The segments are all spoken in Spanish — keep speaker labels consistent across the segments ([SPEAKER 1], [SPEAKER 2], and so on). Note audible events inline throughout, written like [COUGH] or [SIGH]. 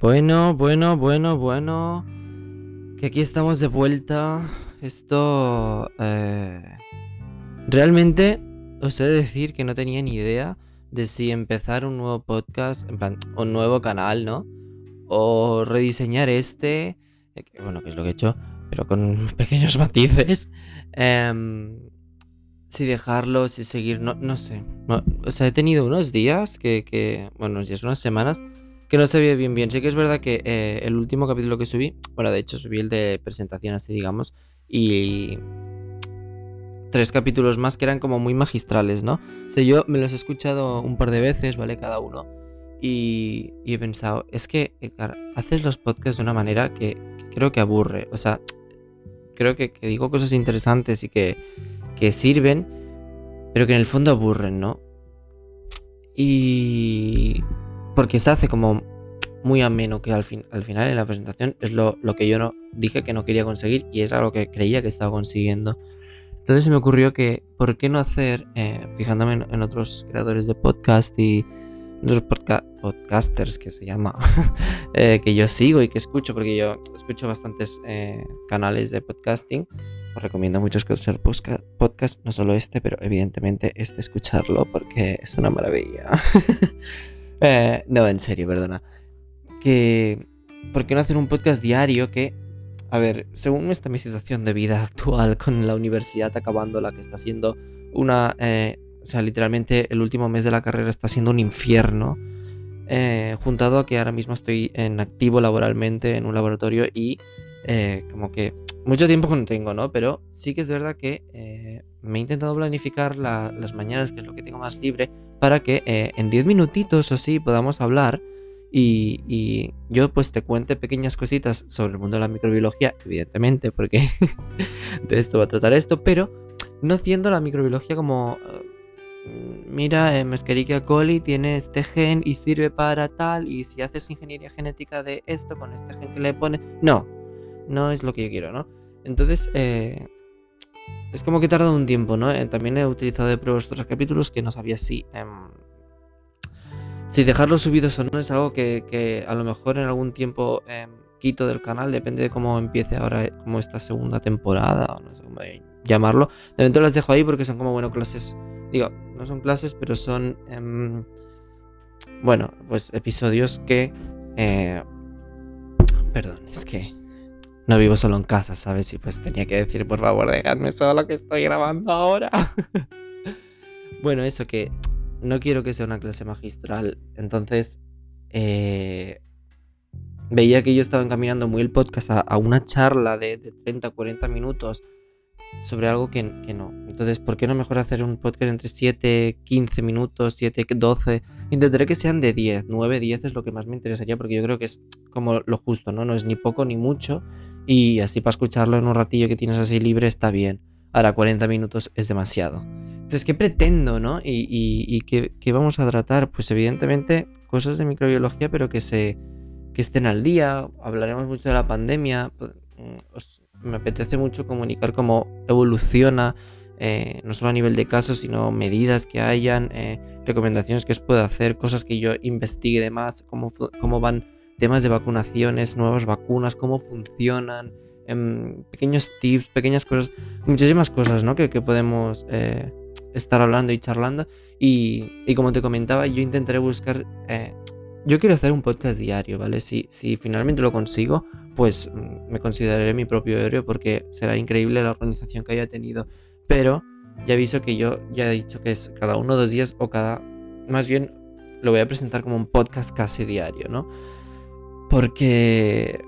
[SPEAKER 1] Bueno, bueno, bueno, bueno. Que aquí estamos de vuelta. Esto... eh, Realmente os he de decir que no tenía ni idea de si empezar un nuevo podcast, en plan, un nuevo canal, ¿no? O rediseñar este, eh, bueno, que es lo que he hecho, pero con [LAUGHS] pequeños matices. Em, si dejarlo, si seguir, no, no sé. O sea, he tenido unos días que, bueno, unos días, unas semanas que no sabía bien bien. Sí que es verdad que eh, el último capítulo que subí, bueno, de hecho subí el de presentación así, digamos, y tres capítulos más que eran como muy magistrales, ¿no? O sea, yo me los he escuchado un par de veces, ¿vale? Cada uno. Y, he pensado, es que, Edgar, haces los podcasts de una manera que, que creo que aburre. O sea, creo que, que digo cosas interesantes y que, que sirven, pero que en el fondo aburren, ¿no? Y... Porque se hace como muy ameno que al, fin, al final en la presentación es lo, lo que yo no dije que no quería conseguir y era lo que creía que estaba consiguiendo. Entonces se me ocurrió que, ¿por qué no hacer, eh, fijándome en, en otros creadores de podcast y otros podca- podcasters que se llama, [LAUGHS] eh, que yo sigo y que escucho, porque yo escucho bastantes eh, canales de podcasting. Os recomiendo mucho escuchar posca- podcast, no solo este, pero evidentemente este escucharlo porque es una maravilla. [LAUGHS] Eh, no, en serio, perdona. Que, ¿por qué no hacer un podcast diario que a ver, según está mi situación de vida [LAUGHS] actual con la universidad acabando, la que está siendo una... eh, o sea, literalmente el último mes de la carrera está siendo un infierno. eh, juntado a que ahora mismo estoy en activo laboralmente en un laboratorio y eh, como que mucho tiempo no tengo, ¿no? Pero sí que es verdad que eh, me he intentado planificar la- las mañanas, que es lo que tengo más libre, para que eh, en 10 minutitos o así podamos hablar y, yo pues te cuente pequeñas cositas sobre el mundo de la microbiología, evidentemente, porque [LAUGHS] de esto va a tratar esto, pero no haciendo la microbiología como... eh, Mira, eh, coli tiene este gen y sirve para tal, y si haces ingeniería genética de esto con este gen que le pone... No, no es lo que yo quiero, ¿no? Entonces, eh, es como que tarda un tiempo, ¿no? Eh, también he utilizado de pruebas otros capítulos que no sabía si... em, si dejarlos subidos o no es algo que, a lo mejor en algún tiempo em, quito del canal, depende de cómo empiece ahora, eh, como esta segunda temporada, o no sé cómo llamarlo. De momento las dejo ahí porque son como, bueno, clases. Digo, no son clases, pero son. em, bueno, pues episodios que. eh, perdón, es que. No vivo solo en casa, ¿sabes? Y pues tenía que decir, por favor, dejadme solo que estoy grabando ahora. [LAUGHS] bueno, eso que no quiero que sea una clase magistral. Entonces, eh, veía que yo estaba encaminando muy el podcast a, a una charla de, de 30, 40 minutos sobre algo que, que no. Entonces, ¿por qué no mejor hacer un podcast entre 7, 15 minutos, 7, 12? Intentaré que sean de 10, 9, 10 es lo que más me interesaría porque yo creo que es como lo justo, ¿no? No es ni poco ni mucho y así para escucharlo en un ratillo que tienes así libre está bien. Ahora, 40 minutos es demasiado. Entonces, ¿qué pretendo, no? Y, y, y ¿qué, qué vamos a tratar? Pues evidentemente cosas de microbiología, pero que se que estén al día. Hablaremos mucho de la pandemia. pues, mm, os- me apetece mucho comunicar cómo evoluciona, eh, no solo a nivel de casos, sino medidas que hayan, eh, recomendaciones que os pueda hacer, cosas que yo investigue de más, cómo, cómo van temas de vacunaciones, nuevas vacunas, cómo funcionan, em, pequeños tips, pequeñas cosas, muchísimas cosas, ¿no? Que, que podemos eh, estar hablando y charlando. Y, y como te comentaba, yo intentaré buscar... eh, yo quiero hacer un podcast diario, ¿vale? Si, si finalmente lo consigo, pues mm, me consideraré mi propio héroe porque será increíble la organización que haya tenido. Pero ya aviso que yo ya he dicho que es cada uno dos días o cada... Más bien lo voy a presentar como un podcast casi diario, ¿no? Porque...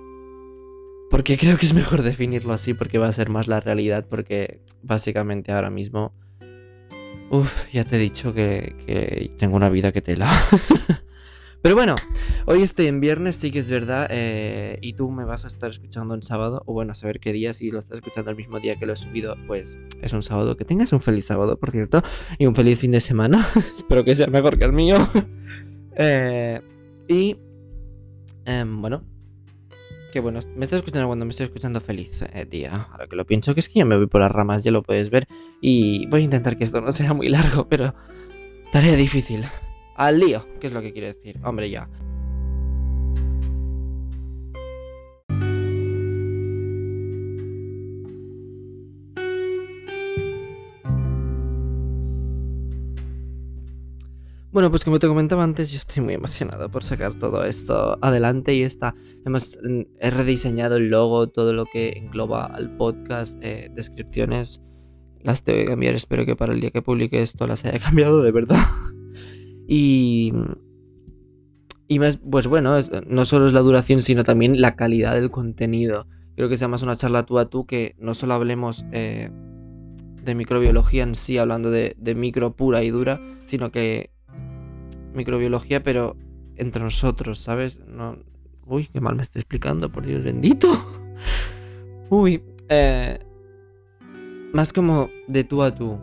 [SPEAKER 1] Porque creo que es mejor definirlo así porque va a ser más la realidad porque básicamente ahora mismo... Uf, ya te he dicho que, tengo una vida que tela. [LAUGHS] Pero bueno, hoy estoy en viernes, sí que es verdad, eh, y tú me vas a estar escuchando en sábado, o bueno, a saber qué día, si lo estás escuchando el mismo día que lo he subido, pues es un sábado. Que tengas un feliz sábado, por cierto, y un feliz fin de semana. [LAUGHS] Espero que sea mejor que el mío. [LAUGHS] Eh, y, em, bueno, que bueno, me estás escuchando cuando me estoy escuchando feliz eh, día. Ahora que lo pienso, que es que ya me voy por las ramas, ya lo puedes ver, y voy a intentar que esto no sea muy largo, pero tarea difícil. Al lío, que es lo que quiero decir. Hombre, ya. Bueno, pues como te comentaba antes, yo estoy muy emocionado por sacar todo esto adelante y está. Hemos he rediseñado el logo, todo lo que engloba al podcast, eh, descripciones. Las tengo que cambiar, espero que para el día que publique esto las haya [LAUGHS] cambiado de verdad. y. Y más, pues bueno, no solo es la duración, sino también la calidad del contenido. Creo que sea más una charla tú a tú que no solo hablemos eh, de microbiología en sí, hablando de micro pura y dura, sino que microbiología, pero entre nosotros, ¿sabes? No... Uy, qué mal me estoy explicando, por Dios bendito. [LAUGHS] Uy, eh... más como de tú a tú,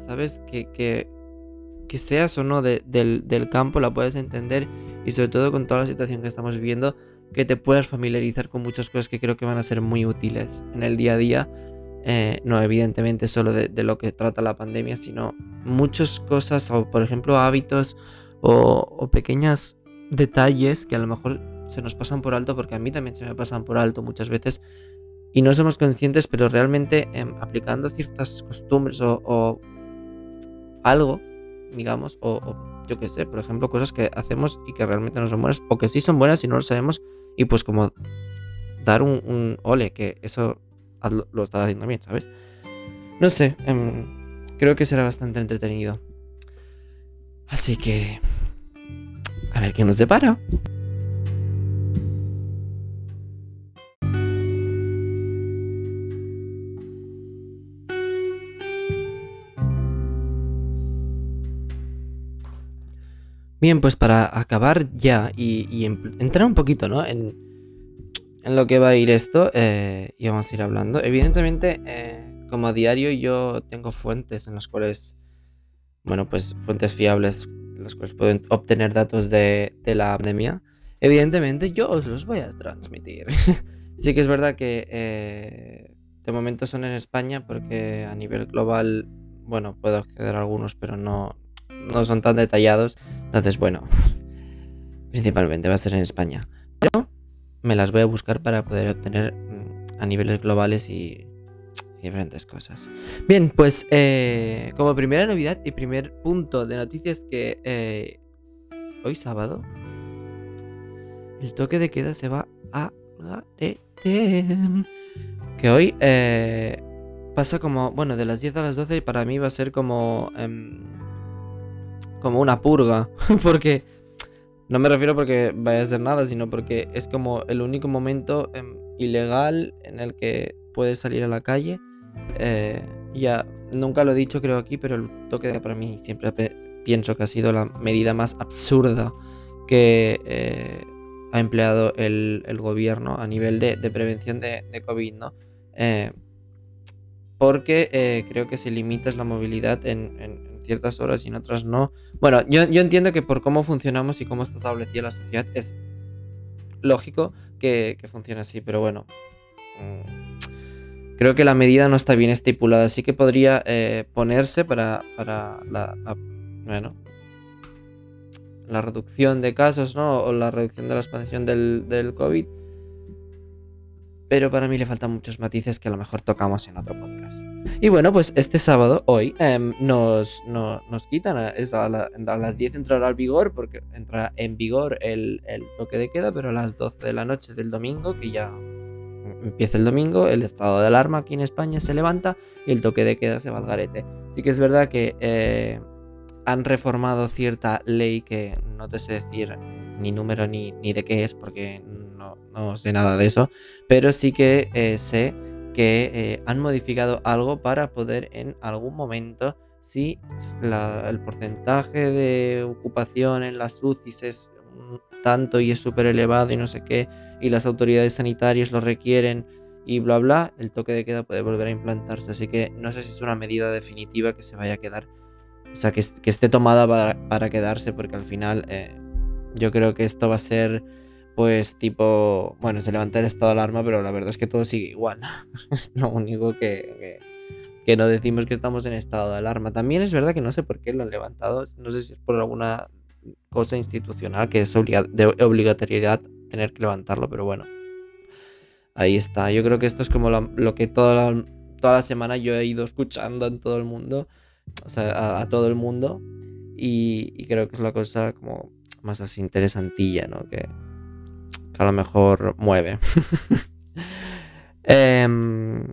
[SPEAKER 1] ¿sabes? Que, que, que seas o no del, del, campo la puedes entender y sobre todo con toda la situación que estamos viviendo, que te puedas familiarizar con muchas cosas que creo que van a ser muy útiles en el día a día. Eh, no evidentemente solo de, de, lo que trata la pandemia, sino muchas cosas, o por ejemplo hábitos o, pequeños detalles que a lo mejor se nos pasan por alto, porque a mí también se me pasan por alto muchas veces y no somos conscientes, pero realmente em, aplicando ciertas costumbres o, algo, digamos, o, yo qué sé, por ejemplo, cosas que hacemos y que realmente no son buenas, o que sí son buenas y no lo sabemos, y pues como dar un, ole, que eso lo, lo estaba haciendo bien, ¿sabes? No sé, em, creo que será bastante entretenido. Así que... A ver qué nos depara. Bien, pues para acabar ya y, entrar un poquito, ¿no? En, lo que va a ir esto eh, y vamos a ir hablando. Evidentemente, eh, como a diario yo tengo fuentes en las cuales bueno, pues fuentes fiables las cuales pueden obtener datos de, la pandemia, evidentemente yo os los voy a transmitir. [LAUGHS] sí que es verdad que eh, de momento son en España porque a nivel global, bueno, puedo acceder a algunos, pero no, no son tan detallados. Entonces, bueno, [LAUGHS] principalmente va a ser en España. Pero me las voy a buscar para poder obtener mm, a niveles globales y diferentes cosas. Bien, pues eh, como primera novedad y primer punto de noticias que eh, hoy sábado el toque de queda se va a Que hoy eh, pasa como, bueno, de las 10 a las 12 y para mí va a ser como... Em, como una purga. [LAUGHS] porque... No me refiero porque vaya a ser nada, sino porque es como el único momento em, ilegal en el que puedes salir a la calle eh, ya nunca lo he dicho creo aquí, pero el toque de para mí siempre pienso que ha sido la medida más absurda que eh, ha empleado el, gobierno a nivel de, prevención de, COVID, ¿no? Eh, porque creo que se limita la movilidad en, ciertas horas y en otras no. Bueno, yo, entiendo que por cómo funcionamos y cómo está establecida la sociedad es lógico que, que funcione así, pero bueno. Creo que la medida no está bien estipulada, así que podría eh, ponerse para, la, bueno, la reducción de casos, ¿no? O la reducción de la expansión del, del COVID. Pero para mí le faltan muchos matices que a lo mejor tocamos en otro podcast. Y bueno, pues este sábado, hoy, em, nos, nos quitan, a, las 10 entrará al vigor, porque entra en vigor el, el toque de queda, pero a las 12 de la noche del domingo, que ya empieza el domingo, el estado de alarma aquí en España se levanta y el toque de queda se va al garete. Sí que es verdad que eh, han reformado cierta ley que no te sé decir ni número ni, ni de qué es porque no, sé nada de eso, pero sí que eh, sé que eh, han modificado algo para poder en algún momento, si el porcentaje de ocupación en las UCIs es tanto y es súper elevado y no sé qué, y las autoridades sanitarias lo requieren y bla bla, el toque de queda puede volver a implantarse. Así que no sé si es una medida definitiva que se vaya a quedar. O sea, que, esté tomada para, quedarse, porque al final eh, yo creo que esto va a ser, pues, tipo, bueno, se levanta el estado de alarma, pero la verdad es que todo sigue igual. [LAUGHS] es lo único que, que, no decimos que estamos en estado de alarma. También es verdad que no sé por qué lo han levantado, no sé si es por alguna cosa institucional que es de obligatoriedad tener que levantarlo, pero bueno. Ahí está. Yo creo que esto es como lo que toda la, toda la semana yo he ido escuchando en todo el mundo. O sea, a, todo el mundo. y, creo que es la cosa como más así interesantilla, ¿no? Que, a lo mejor mueve. [LAUGHS] Em,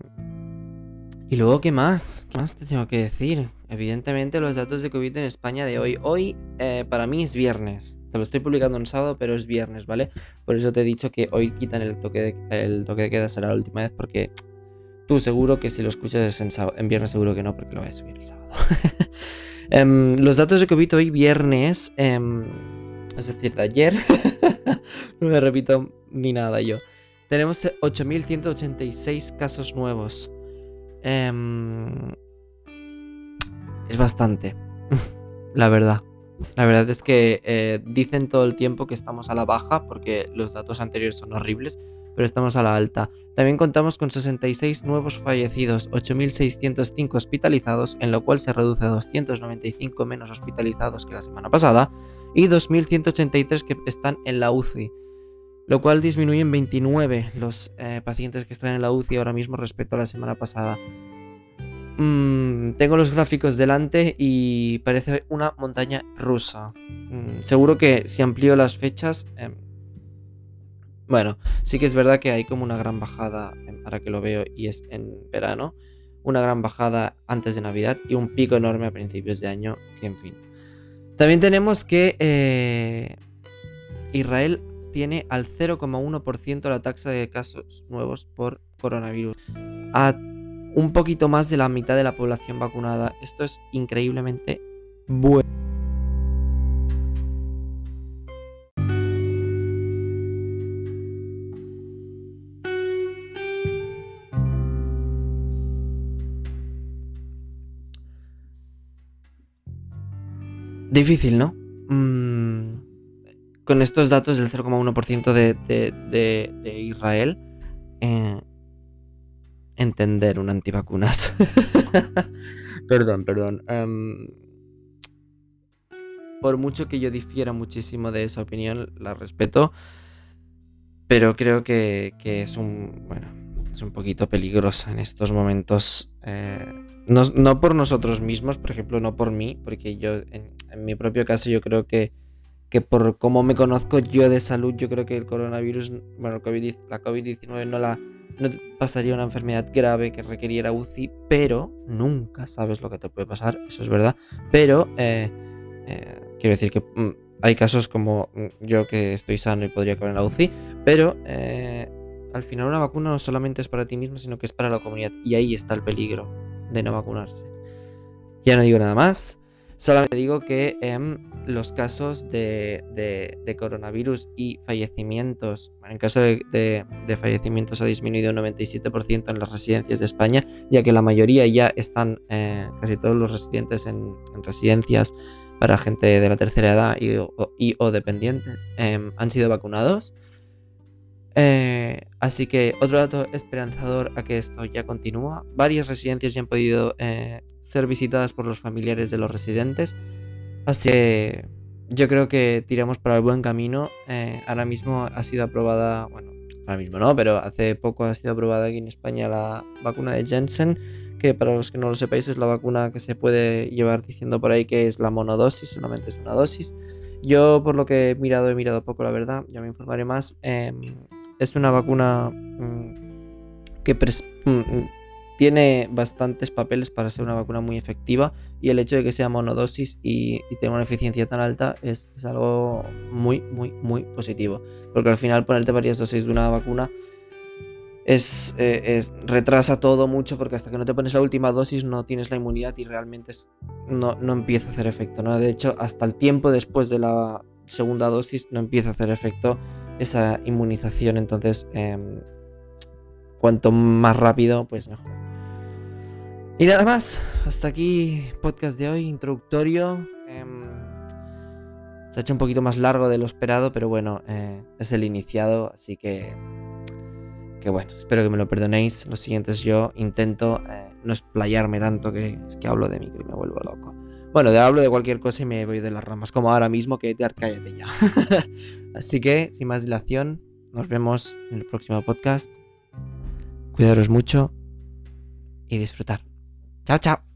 [SPEAKER 1] y luego, ¿qué más? ¿Qué más te tengo que decir? Evidentemente los datos de COVID en España de hoy. Hoy eh, para mí es viernes. Te lo estoy publicando en sábado, pero es viernes, ¿vale? Por eso te he dicho que hoy quitan el toque de, queda, será la última vez, porque tú seguro que si lo escuchas en, en viernes seguro que no, porque lo voy a subir el sábado. [LAUGHS] Em, los datos de COVID hoy viernes, em, es decir, de ayer, [LAUGHS] no me repito ni nada yo. Tenemos 8.186 casos nuevos. Em, es bastante, la verdad. La verdad es que eh, dicen todo el tiempo que estamos a la baja porque los datos anteriores son horribles, pero estamos a la alta. También contamos con 66 nuevos fallecidos, 8.605 hospitalizados, en lo cual se reduce a 295 menos hospitalizados que la semana pasada, y 2.183 que están en la UCI, lo cual disminuye en 29 los eh, pacientes que están en la UCI ahora mismo respecto a la semana pasada. Mm, tengo los gráficos delante y parece una montaña rusa. Mm, seguro que si amplío las fechas... Em, bueno, sí que es verdad que hay como una gran bajada, em, ahora que lo veo, y es en verano, una gran bajada antes de Navidad y un pico enorme a principios de año, que en fin. También tenemos que eh, Israel tiene al 0,1% la tasa de casos nuevos por coronavirus. Un poquito más de la mitad de la población vacunada. Esto es increíblemente bueno. Difícil, ¿no? Mm, con estos datos del 0,1% de, de, de, Israel, eh, entender un antivacunas. [LAUGHS] perdón, perdón. Em, por mucho que yo difiera muchísimo de esa opinión, la respeto. Pero creo que, es un. Bueno, es un poquito peligrosa en estos momentos. Eh, no, por nosotros mismos, por ejemplo, no por mí, porque yo, en, mi propio caso, yo creo que, que por cómo me conozco yo de salud, yo creo que el coronavirus, bueno, la COVID-19 no la no pasaría una enfermedad grave que requeriera UCI, pero nunca sabes lo que te puede pasar, eso es verdad. Pero eh, eh, quiero decir que mm, hay casos como mm, yo que estoy sano y podría caer en la UCI, pero eh, al final una vacuna no solamente es para ti mismo, sino que es para la comunidad. Y ahí está el peligro de no vacunarse. Ya no digo nada más. Solamente digo que en los casos de, coronavirus y fallecimientos, en caso de, fallecimientos ha disminuido un 97% en las residencias de España, ya que la mayoría ya están, eh, casi todos los residentes en, residencias para gente de la tercera edad y, o, dependientes em, han sido vacunados. Eh, así que otro dato esperanzador a que esto ya continúa. Varias residencias ya han podido eh, ser visitadas por los familiares de los residentes. Así yo creo que tiramos para el buen camino. Eh, ahora mismo ha sido aprobada, bueno, ahora mismo no, pero hace poco ha sido aprobada aquí en España la vacuna de Jensen, que para los que no lo sepáis es la vacuna que se puede llevar diciendo por ahí que es la monodosis, solamente es una dosis. Yo por lo que he mirado, he mirado poco la verdad, ya me informaré más. Em, es una vacuna mm, que mm, mm, tiene bastantes papeles para ser una vacuna muy efectiva y el hecho de que sea monodosis y, tenga una eficiencia tan alta es, algo muy, muy, muy positivo. Porque al final ponerte varias dosis de una vacuna es, eh, retrasa todo mucho porque hasta que no te pones la última dosis no tienes la inmunidad y realmente no, no empieza a hacer efecto. ¿no? De hecho, hasta el tiempo después de la segunda dosis no empieza a hacer efecto esa inmunización. Entonces, em, cuanto más rápido, pues mejor. Y nada más, hasta aquí podcast de hoy, introductorio. Em, se ha hecho un poquito más largo de lo esperado, pero bueno, eh, es el iniciado, así que... Que bueno, espero que me lo perdonéis. Los siguientes yo intento eh, no explayarme tanto que, que hablo de mí y me vuelvo loco. Bueno, de hablo de cualquier cosa y me voy de las ramas, como ahora mismo que te cállate ya. [LAUGHS] Así que, sin más dilación, nos vemos en el próximo podcast. Cuidaros mucho y disfrutar. Chao, chao.